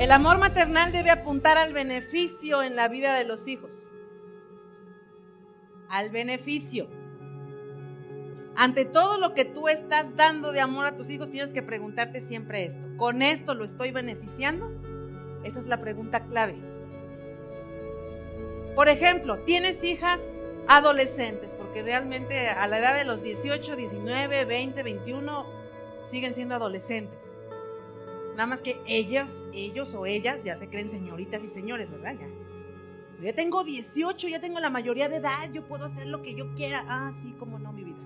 El amor maternal debe apuntar al beneficio en la vida de los hijos. Al beneficio. Ante todo lo que tú estás dando de amor a tus hijos, tienes que preguntarte siempre esto. ¿Con esto lo estoy beneficiando? Esa es la pregunta clave. Por ejemplo, tienes hijas adolescentes, porque realmente a la edad de los 18, 19, 20, 21 siguen siendo adolescentes. Nada más que ellas, ellos o ellas ya se creen señoritas y señores, ¿verdad? Ya. Yo ya tengo 18, ya tengo la mayoría de edad, yo puedo hacer lo que yo quiera. Ah, sí, cómo no, mi vida.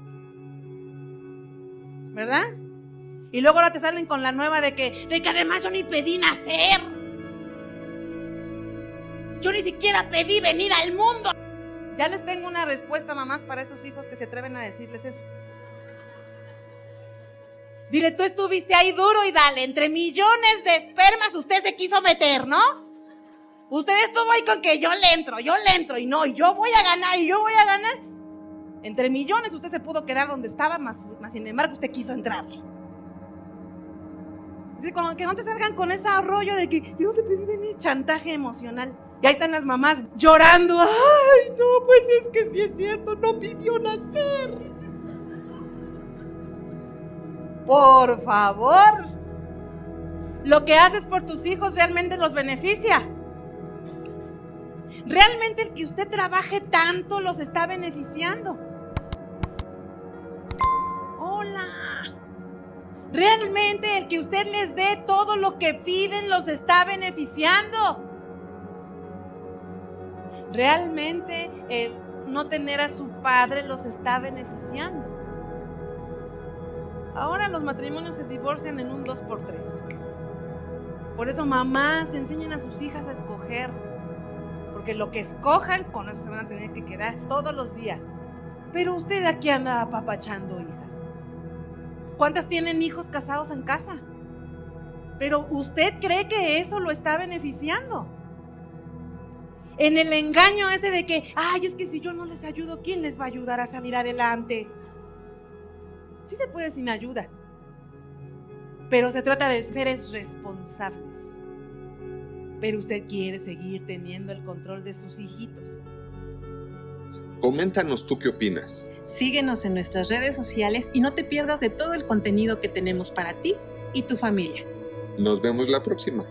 ¿Verdad? Y luego ahora te salen con la nueva de que, de que además yo ni pedí nacer. Yo ni siquiera pedí venir al mundo. Ya les tengo una respuesta, mamás, para esos hijos que se atreven a decirles eso. Dile, tú estuviste ahí duro y dale, entre millones de espermas usted se quiso meter, ¿no? Usted estuvo ahí con que yo le entro, yo le entro y no, y yo voy a ganar y yo voy a ganar. Entre millones usted se pudo quedar donde estaba, más, más sin embargo usted quiso entrarle. Que no te salgan con ese rollo de que yo no te pedí venir, chantaje emocional. Y ahí están las mamás llorando. Ay, no, pues es que sí es cierto, no pidió nacer. Por favor. Lo que haces por tus hijos realmente los beneficia. Realmente el que usted trabaje tanto los está beneficiando. Hola. Realmente el que usted les dé todo lo que piden los está beneficiando. Realmente el no tener a su padre los está beneficiando. Ahora los matrimonios se divorcian en un 2x3. Por eso mamás enseñan a sus hijas a escoger. Porque lo que escojan, con eso se van a tener que quedar todos los días. Pero usted aquí anda apapachando hijas. ¿Cuántas tienen hijos casados en casa? Pero usted cree que eso lo está beneficiando. En el engaño ese de que, ay, es que si yo no les ayudo, ¿quién les va a ayudar a salir adelante? Sí se puede sin ayuda. Pero se trata de seres responsables. Pero usted quiere seguir teniendo el control de sus hijitos. Coméntanos tú qué opinas. Síguenos en nuestras redes sociales y no te pierdas de todo el contenido que tenemos para ti y tu familia. Nos vemos la próxima.